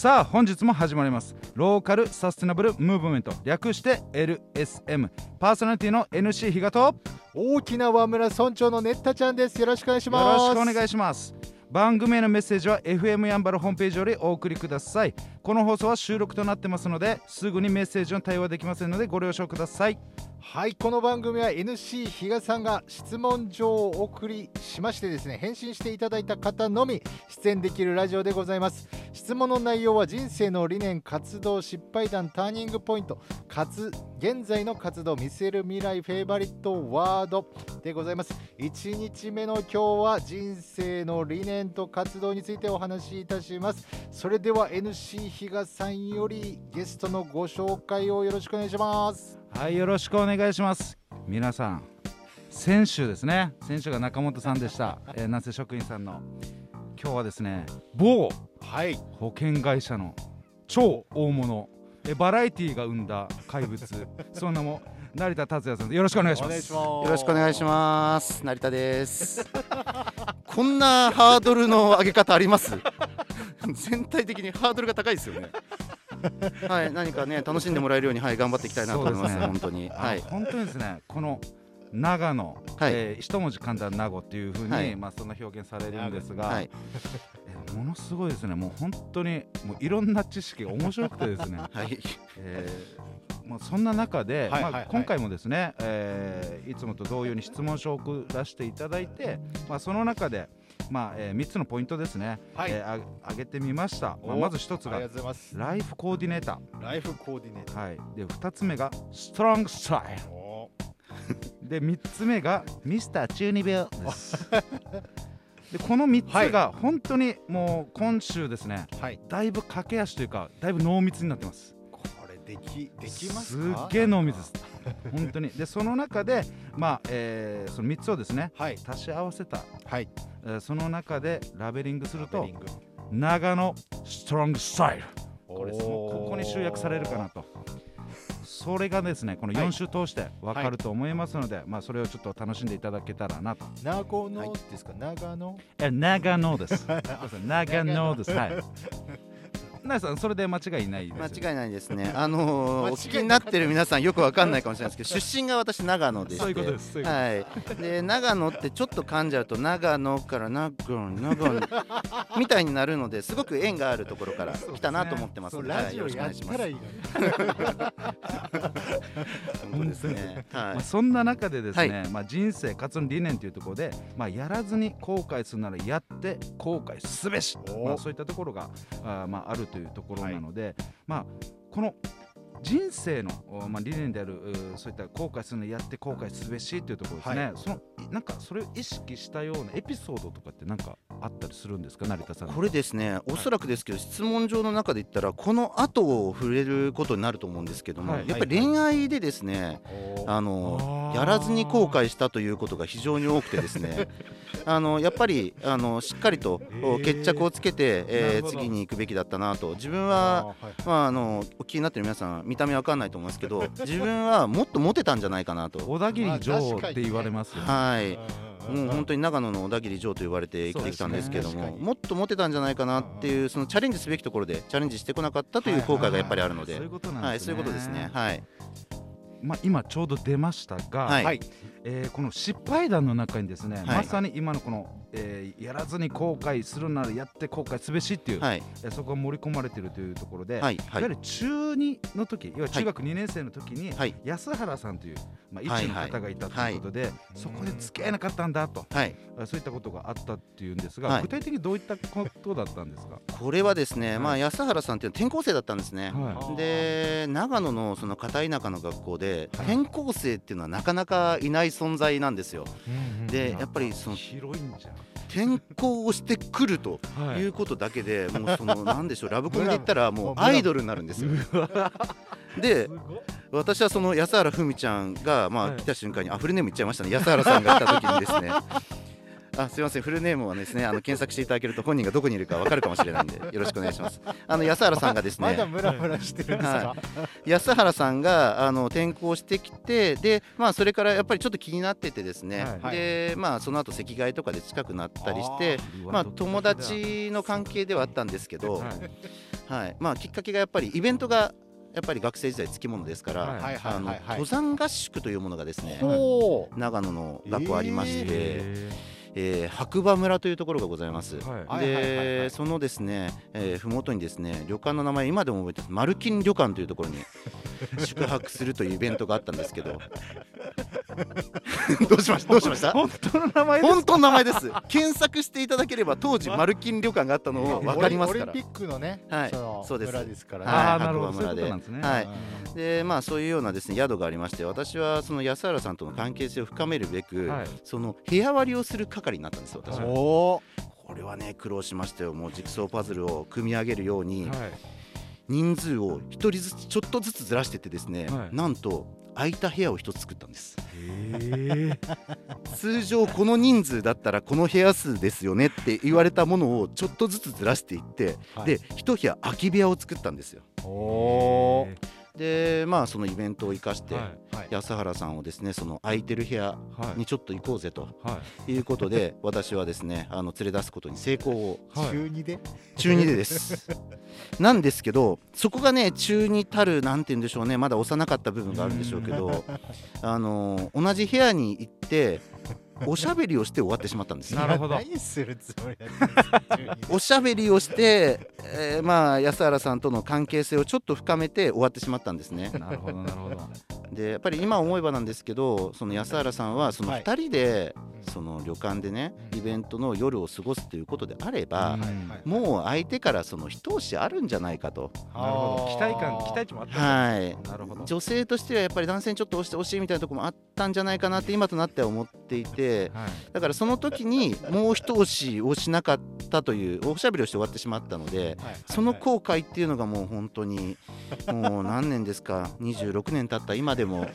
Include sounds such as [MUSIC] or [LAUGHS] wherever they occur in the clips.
さあ本日も始まります。ローカルサステナブルムーブメント。略して LSM パーソナリティの NC 比嘉と。よ大きな和村村長のねったちゃんです。よろしくお願いします。ろしくお願いします。番組へのメッセージは FM やんばるホームページよりお送りください。この放送は収録となってますのですぐにメッセージの対応はできませんのでご了承ください。はいこの番組は NC 比嘉さんが質問状をお送りしましてですね返信していただいた方のみ出演できるラジオでございます質問の内容は人生の理念活動失敗談ターニングポイント。かつ現在の活動見せる未来フェイバリットワードでございます。1日目の今日は人生の理念と活動についてお話しいたします。それでは NC 比嘉さんよりゲストのご紹介をよろしくお願いします。はいよろしくお願いします。皆さん先週ですね。先週が中本さんでした、えー、なぜ職員さんの。今日はですね某。はい。保険会社の超大物えバラエティーが生んだ怪物。[LAUGHS] そんなも成田達也さんよろしくお願いします。よろしくお願いします。成田です。[LAUGHS] こんなハードルの上げ方あります？[LAUGHS] 全体的にハードルが高いですよね。はい何かね楽しんでもらえるようにはい頑張っていきたいなと思います。ね。本当に。あはい。本当にですね。この長野、はい。えー一文字簡単長っていうふうに、はい。まあそんな表現されるんですが、はい。[LAUGHS] えーものすごいですね。もう本当にもういろんな知識が面白くてですね。[LAUGHS] はい。えーまあ、そんな中で、はいはいはい。まあ、今回もですね、えーいつもと同様に質問書を送らせていただいて、まあ、その中で、まあえ3つのポイントですね、はい。えーあ挙げてみました、まあ、おまず1つがライフコーディネータライフコーディネーター、はい、で2つ目がストロングスタイルで3つ目がミスター中二病です。でこの3つが本当にもう今週ですねーはい。だいぶ駆け足というかだいぶ濃密になってます。これできできますすかっげえ濃密です。本当に。でその中でまあ、えーその3つをですねはい。足し合わせた、はい。えーその中でラベリングすると長野ストロングスタイル。これここに集約されるかなとそれがですねこのはい。4週通して分かると思いますので、まあそれをちょっと楽しんでいただけたらなと。長野ですか？長野？え長野です。[LAUGHS] 長野です。はいなさんそれで間違いないですよね。間違いないですね。あのー、お聞きになってる皆さんよくわかんないかもしれないですけど出身が私長野でして。そういうことですそういうことはい、で長野ってちょっと噛んじゃうと長野から長野長野みたいになるのですごく縁があるところから来たなと思ってます。そうので、はい、よろしくおラジオや願いします。ったらいいのに。本当ですね。はまあ、いそんな中でですね、はまあ、人生活の理念というところで、まあ、やらずに後悔するならやって後悔すべし、おまあ、そういったところがあ,、まあ、あるというところなので、まあ、この人生の、おまあ、理念であるうそういった後悔するのやって後悔すべしというところですね、はい。そのなんかそれを意識したようなエピソードとかってなんかあったりするんですか？成田さん。これですねおそらくですけど質問状の中で言ったらこの後を触れることになると思うんですけども、はい。やっぱり恋愛でですねあのやらずに後悔したということが非常に多くてですね [LAUGHS] あのやっぱりあのしっかりと決着をつけて、なえー次に行くべきだったなと。自分はまああのお気になってる皆さん見た目わかんないと思いますけど自分はもっとモテたんじゃないかなと。小田切城って言われますよね。はいうん本当に長野の小田切城と言われて生きてきたんですけども、ね。もっとモテたんじゃないかなっていうそのチャレンジすべきところでチャレンジしてこなかったという後悔がやっぱりあるので、そういうことなんですね。はいそういうことですね。はい。まあ、今ちょうど出ましたが、はい。はいえーこの失敗談の中にですね、はい。まさに今のこの、えーやらずに後悔するならやって後悔すべしっていう、はい。えーそこが盛り込まれているというところで、はいい、はい。わゆる中2の時い。わゆる中学2年生の時に、はい。安原さんという、まあ、一はい。の方がいたということで、そこで付き合えなかったんだと、はい。あそういったことがあったっていうんですが、はい。具体的にどういったことだったんですか、これはですね、まはい。あ安原さんっていうのは転校生だったんですね。はで長野のその片田舎の学校ではい。転校生っていうのはなかなかいない存在なんですよ。でい、やっぱりその広いんじゃ転校をしてくるとい。いうことだけで、もうそのなんでしょうラブコメで言ったらもう [LAUGHS] アイドルになるんですよ。で私はその安原ふみちゃんがまはい。あ来た瞬間にあフルネーム言っちゃいましたね。安原さんが来た時にですねあすみません。フルネームはですねあの検索していただけると本人がどこにいるかわかるかもしれないんでよろしくお願いします。あの安原さんがですまだねムラムラしてるんですか、は安原さんがあの転校してきてでまあそれからやっぱりちょっと気になっててですね、はいでまあその後席替えとかで近くなったりしてまあ友達の関係ではあったんですけど、はい。はい。まあきっかけがやっぱりイベントがやっぱり学生時代つきものですから、あの登山合宿というものがですね、長野の学校ありまして、へえー白馬村というところがございます。はい。でそのですね、えー、麓にですね旅館の名前今でも覚えてます。マルキン旅館というところに宿泊するというイベントがあったんですけど [LAUGHS] どうしました？[LAUGHS] どうしました？本当の名前です本当の名前です。検索していただければ当時マルキン旅館があったのを分かりますから。オリンピックのね、はい。のそうです。村ですからね、はい。白馬村で。はい。うんでまあそういうようなですね宿がありまして私はその安原さんとの関係性を深めるべく、はい。その部屋割りをする係になったんですよ私は、これはね苦労しましたよ。もうジグソーパズルを組み上げるように、はい。人数を1人ずつちょっとずつずらしてってですね、はい。なんと空いた部屋を1つ作ったんです。通常この人数だったらこの部屋数ですよねって言われたものをちょっとずつずらしていって、はい。で1部屋空き部屋を作ったんですよ。でまあそのイベントを生かして、安原さんをですねその空いてる部屋はい。にちょっと行こうぜとはい。いうことで私はですねあの連れ出すことに成功を。はい。中二で？中2でですなんですけどそこがね中2たるなんて言うんでしょうね。まだ幼かった部分があるんでしょうけど [LAUGHS] あの同じ部屋に行っておしゃべりをして終わってしまったんですよ。なるほど。何するつもりおしゃべりをして、えーまあ安原さんとの関係性をちょっと深めて終わってしまったんですね。なるほどなるほどでやっぱり今思えばなんですけどその安原さんはそのはい2人でうん。その旅館でねうんイベントの夜を過ごすということであればもう相手からその一押しあるんじゃないかと。なるほど。期待感期待値もあったはい。なるほど。女性としてはやっぱり男性にちょっと押してほしいみたいなところもあったんじゃないかなって今となっては思っていてはい。だからその時にもう一押しをしなかったというおしゃべりをして終わってしまったのではいその後悔っていうのがもう本当にもう何年ですか？26年経った今でも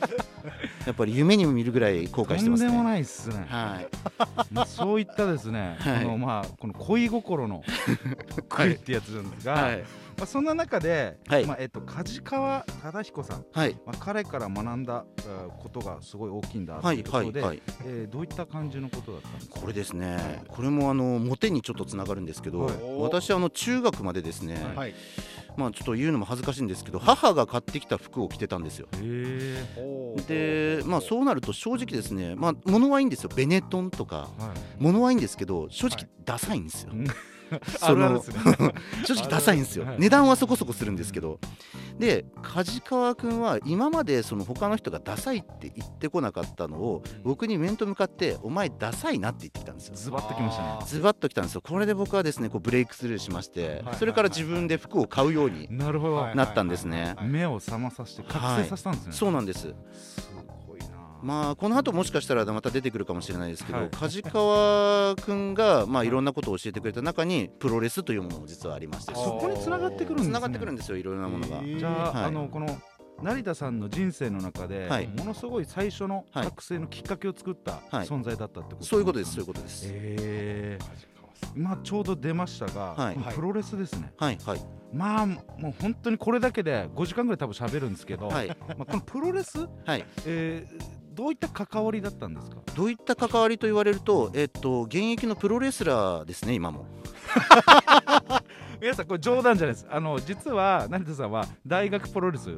やっぱり夢にも見るぐらい後悔してますね。とんでもないっすね。はい、まあそういったですねはい。このまあこの恋心の [LAUGHS] 恋ってやつなんですがはい、まあそんな中ではい。まあえっと梶川忠彦さん。はい、まあ彼から学んだえーことがすごい大きいんだとはいい、はい、うことではい、えーどういった感じのことだったんですか？これですね、これもあのモテにちょっとつながるんですけど、はい。私あの中学までですね、はい。まあちょっと言うのも恥ずかしいんですけど、母が買ってきた服を着てたんですよ。で、まあそうなると正直ですね、まあ物はいいんですよ、ベネトンとか、はい。物はいいんですけど、正直はい。ダサいんですよ。うん [LAUGHS] その [LAUGHS] 正直ダサいんですよ。はい。値段はそこそこするんですけど。で梶川君は今までその他の人がダサいって言ってこなかったのを僕に面と向かってお前ダサいなって言ってきたんですよ。ズバッときましたね。ズバッときたんですよ。これで僕はですねこうブレイクスルーしましてはい。それから自分で服を買うようになったんですね。はい目を覚まさせて覚醒させたんですね。そうなんですまあこの後もしかしたらまた出てくるかもしれないですけど、はい。梶川君がまあいろんなことを教えてくれた中にプロレスというものも実はありまして。そこに繋がってくるんですね。繋がってくるんですよいろいろなものが、じゃあ,、はい。あのこの成田さんの人生の中で、はい。ものすごい最初のはい。覚醒のきっかけを作ったはい。存在だったってことそういうことですそういうこことです、えー、まあちょうど出ましたが、はい。プロレスですね、はいはい。まあもう本当にこれだけで5時間ぐらい多分喋るんですけど、はい。まあ、このプロレス、はい。えーどういった関わりだったんですか？どういった関わりと言われると、えっと、現役のプロレスラーですね、今も。皆さんこれ冗談じゃないです。あの実は成田さんは大学プロレス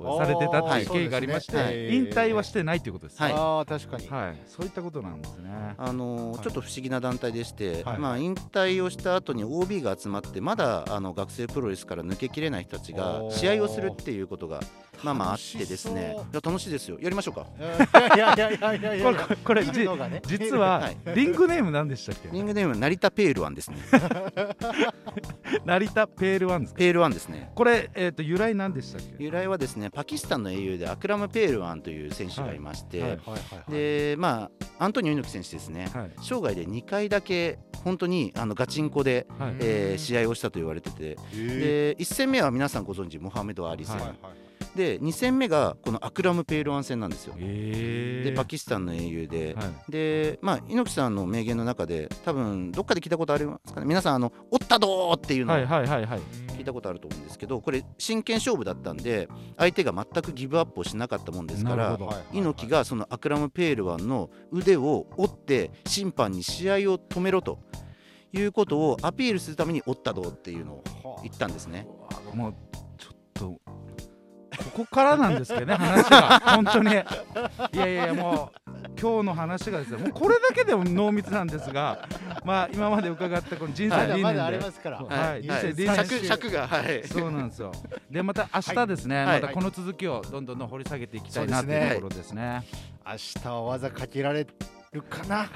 をされてたっていう経緯がありまして、あーそうですね引退はしてないということです、はい。ああ確かに、はい、そういったことなんですね。あのーはい。ちょっと不思議な団体でして、はい。まあ、引退をした後に OB が集まってまだあの学生プロレスから抜けきれない人たちが試合をするっていうことがまあまああってですね。楽しいや楽しいですよ。やりましょうか。いやいやいやいやいやいや。これこれね。実は、はい。リングネーム何でしたっけ？リングネーム成田ペールワンですね。[LAUGHS] 成田ペールワンですか？ペールワンですね。これ、えー、と由来何でしたっけ？由来はですねパキスタンの英雄でアクラム・ペールワンという選手がいまして、でまあアントニオ猪木選手ですね、はい。生涯で2回だけ本当にあのガチンコで、はい。えー試合をしたと言われてて。えで1戦目は皆さんご存知モハメド・アリ戦、はいはいで2戦目がこのアクラム・ペールワン戦なんですよ。えでパキスタンの英雄で、はい。でまあ猪木さんの名言の中で多分どっかで聞いたことありますかね。皆さんあの「おったどー!」っていうのをはいはいはいはい。聞いたことあると思うんですけどこれ真剣勝負だったんで相手が全くギブアップをしなかったもんですから猪木がそのアクラム・ペールワンの腕を折って審判に試合を止めろということをアピールするために折ったどうっていうのを言ったんですね。もうちょっとここからなんですけどね話が。本当に。いやいやもう今日の話がですねもうこれだけでも濃密なんですがまあ今まで伺ったこの人生理念で。まだまだありますから。はい。人生人生三尺尺がはい。そうなんですよ。でまた明日ですね、はい。またこの続きをどんどん掘り下げていきたいなってそうですね。いうところですね。明日は技かけられるかな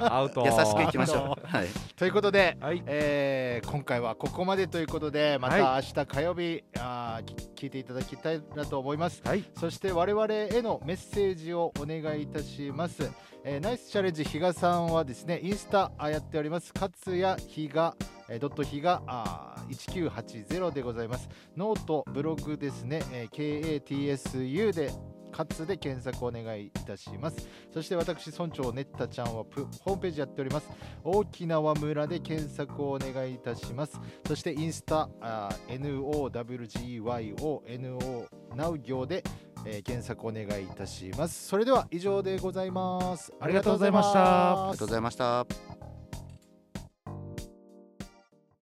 [LAUGHS] アウト。優しくいきましょう。はいということで、はい。えー今回はここまでということでまたは明日火曜日、あーき聞いていただきたいなと思いますはい。そして我々へのメッセージをお願いいたします、えーナイスチャレンジ比嘉さんはですねインスタあやっております勝谷比嘉えードット比嘉あー1980でございますノートブログですね、えー KATSU でカツで検索お願いいたします。そして私村長ねったちゃんはプホームページやっております。大きな輪村で検索をお願いいたします。そしてインスタあー NOWGYONO ナウ行で、えー検索お願いいたします。それでは以上でございます。ありがとうございました。ありがとうございました。